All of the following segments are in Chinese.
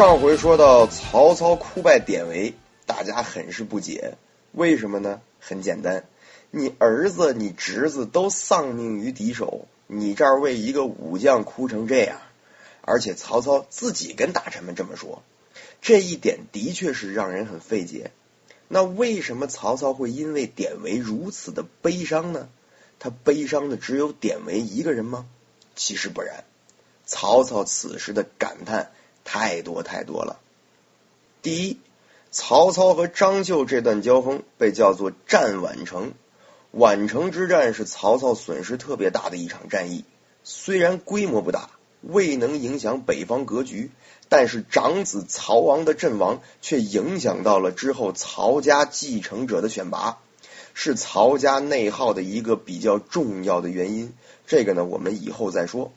上回说到曹操哭败典韦，大家很是不解，为什么呢？很简单，你儿子、你侄子都丧命于敌手，你这儿为一个武将哭成这样，而且曹操自己跟大臣们这么说，这一点的确是让人很费解。那为什么曹操会因为典韦如此的悲伤呢？他悲伤的只有典韦一个人吗？其实不然，曹操此时的感叹。太多太多了。第一，曹操和张绣这段交锋被叫做战宛城。宛城之战是曹操损失特别大的一场战役，虽然规模不大，未能影响北方格局，但是长子曹王的阵亡却影响到了之后曹家继承者的选拔，是曹家内耗的一个比较重要的原因。这个呢，我们以后再说。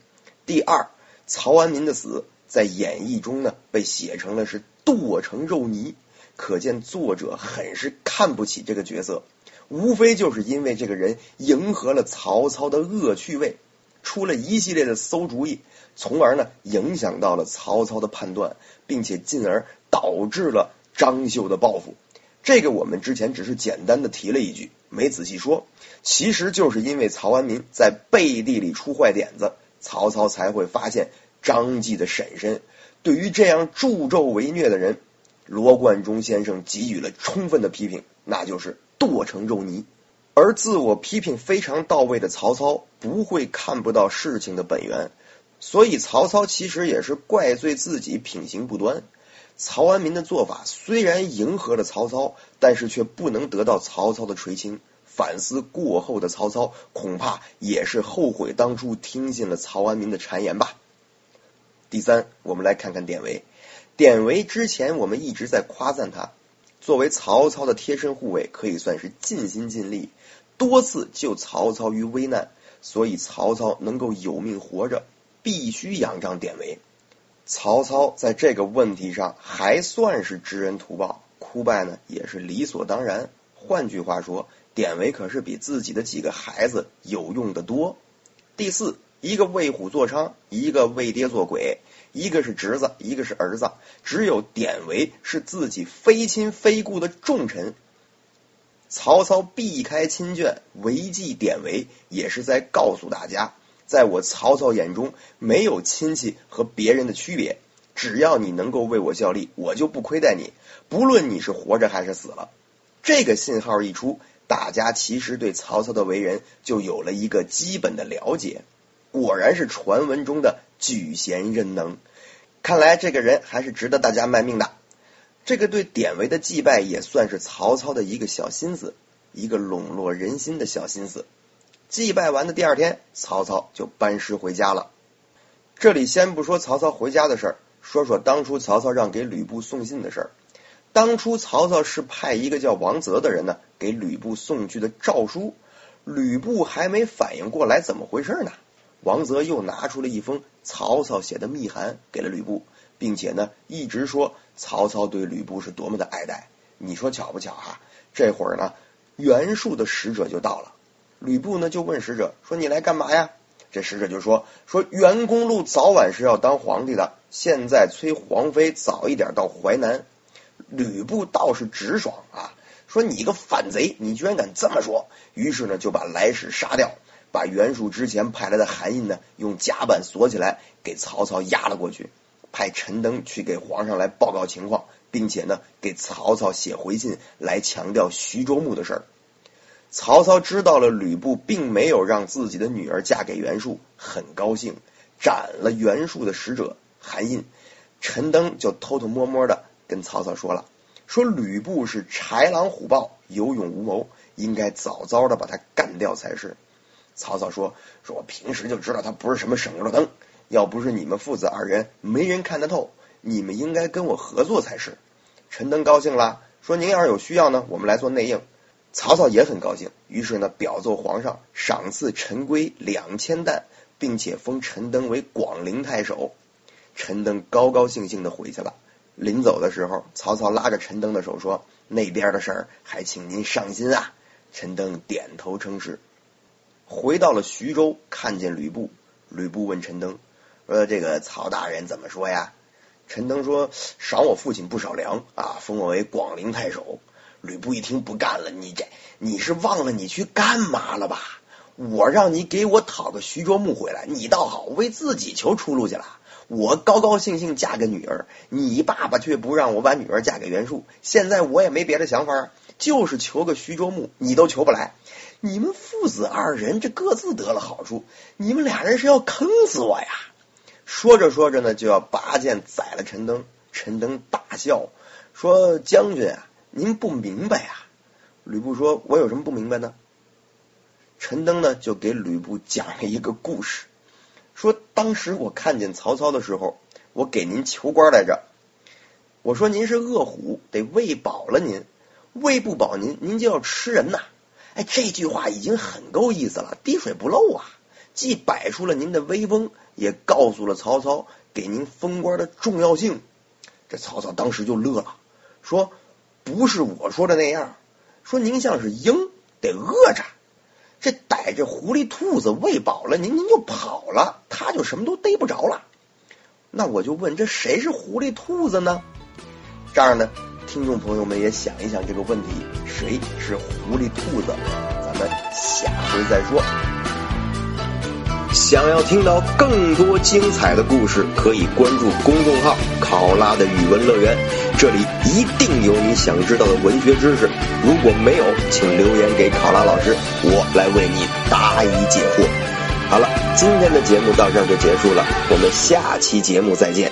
第二，曹安民的死。在演义中呢，被写成了是剁成肉泥，可见作者很是看不起这个角色，无非就是因为这个人迎合了曹操的恶趣味，出了一系列的馊主意，从而呢影响到了曹操的判断，并且进而导致了张绣的报复。这个我们之前只是简单的提了一句，没仔细说，其实就是因为曹安民在背地里出坏点子，曹操才会发现。张继的婶婶对于这样助纣为虐的人，罗贯中先生给予了充分的批评，那就是剁成肉泥。而自我批评非常到位的曹操，不会看不到事情的本源，所以曹操其实也是怪罪自己品行不端。曹安民的做法虽然迎合了曹操，但是却不能得到曹操的垂青。反思过后的曹操，恐怕也是后悔当初听信了曹安民的谗言吧。第三，我们来看看典韦。典韦之前我们一直在夸赞他，作为曹操的贴身护卫，可以算是尽心尽力，多次救曹操于危难，所以曹操能够有命活着，必须仰仗典韦。曹操在这个问题上还算是知恩图报，哭败呢也是理所当然。换句话说，典韦可是比自己的几个孩子有用的多。第四。一个为虎作伥，一个为爹作鬼，一个是侄子，一个是儿子，只有典韦是自己非亲非故的重臣。曹操避开亲眷，违纪典韦，也是在告诉大家，在我曹操眼中，没有亲戚和别人的区别，只要你能够为我效力，我就不亏待你，不论你是活着还是死了。这个信号一出，大家其实对曹操的为人就有了一个基本的了解。果然是传闻中的举贤任能，看来这个人还是值得大家卖命的。这个对典韦的祭拜也算是曹操的一个小心思，一个笼络人心的小心思。祭拜完的第二天，曹操就班师回家了。这里先不说曹操回家的事儿，说说当初曹操让给吕布送信的事儿。当初曹操是派一个叫王泽的人呢，给吕布送去的诏书，吕布还没反应过来怎么回事呢。王泽又拿出了一封曹操写的密函给了吕布，并且呢一直说曹操对吕布是多么的爱戴。你说巧不巧啊？这会儿呢袁术的使者就到了，吕布呢就问使者说：“你来干嘛呀？”这使者就说：“说袁公路早晚是要当皇帝的，现在催皇妃早一点到淮南。”吕布倒是直爽啊，说：“你个反贼，你居然敢这么说！”于是呢就把来使杀掉。把袁术之前派来的韩印呢，用甲板锁起来，给曹操押了过去。派陈登去给皇上来报告情况，并且呢，给曹操写回信来强调徐州牧的事儿。曹操知道了吕布并没有让自己的女儿嫁给袁术，很高兴，斩了袁术的使者韩印。陈登就偷偷摸摸的跟曹操说了，说吕布是豺狼虎豹，有勇无谋，应该早早的把他干掉才是。曹操说：“说我平时就知道他不是什么省油的灯，要不是你们父子二人没人看得透，你们应该跟我合作才是。陈登高兴了，说：“您要是有需要呢，我们来做内应。”曹操也很高兴，于是呢，表奏皇上赏赐陈规两千担，并且封陈登为广陵太守。陈登高高兴兴的回去了。临走的时候，曹操拉着陈登的手说：“那边的事儿还请您上心啊。”陈登点头称是。回到了徐州，看见吕布。吕布问陈登：“说这个曹大人怎么说呀？”陈登说：“赏我父亲不少粮啊，封我为广陵太守。”吕布一听不干了：“你这你是忘了你去干嘛了吧？我让你给我讨个徐州牧回来，你倒好，为自己求出路去了。我高高兴兴嫁个女儿，你爸爸却不让我把女儿嫁给袁术。现在我也没别的想法，就是求个徐州牧，你都求不来。”你们父子二人这各自得了好处，你们俩人是要坑死我呀！说着说着呢，就要拔剑宰了陈登。陈登大笑说：“将军啊，您不明白啊！”吕布说：“我有什么不明白呢？”陈登呢就给吕布讲了一个故事，说当时我看见曹操的时候，我给您求官来着。我说您是饿虎，得喂饱了您，喂不饱您，您就要吃人呐。哎，这句话已经很够意思了，滴水不漏啊！既摆出了您的威风，也告诉了曹操给您封官的重要性。这曹操当时就乐了，说：“不是我说的那样，说您像是鹰，得饿着。这逮着狐狸、兔子喂饱了，您您就跑了，他就什么都逮不着了。那我就问，这谁是狐狸、兔子呢？这样呢？”听众朋友们也想一想这个问题：谁是狐狸兔子？咱们下回再说。想要听到更多精彩的故事，可以关注公众号“考拉的语文乐园”，这里一定有你想知道的文学知识。如果没有，请留言给考拉老师，我来为你答疑解惑。好了，今天的节目到这儿就结束了，我们下期节目再见。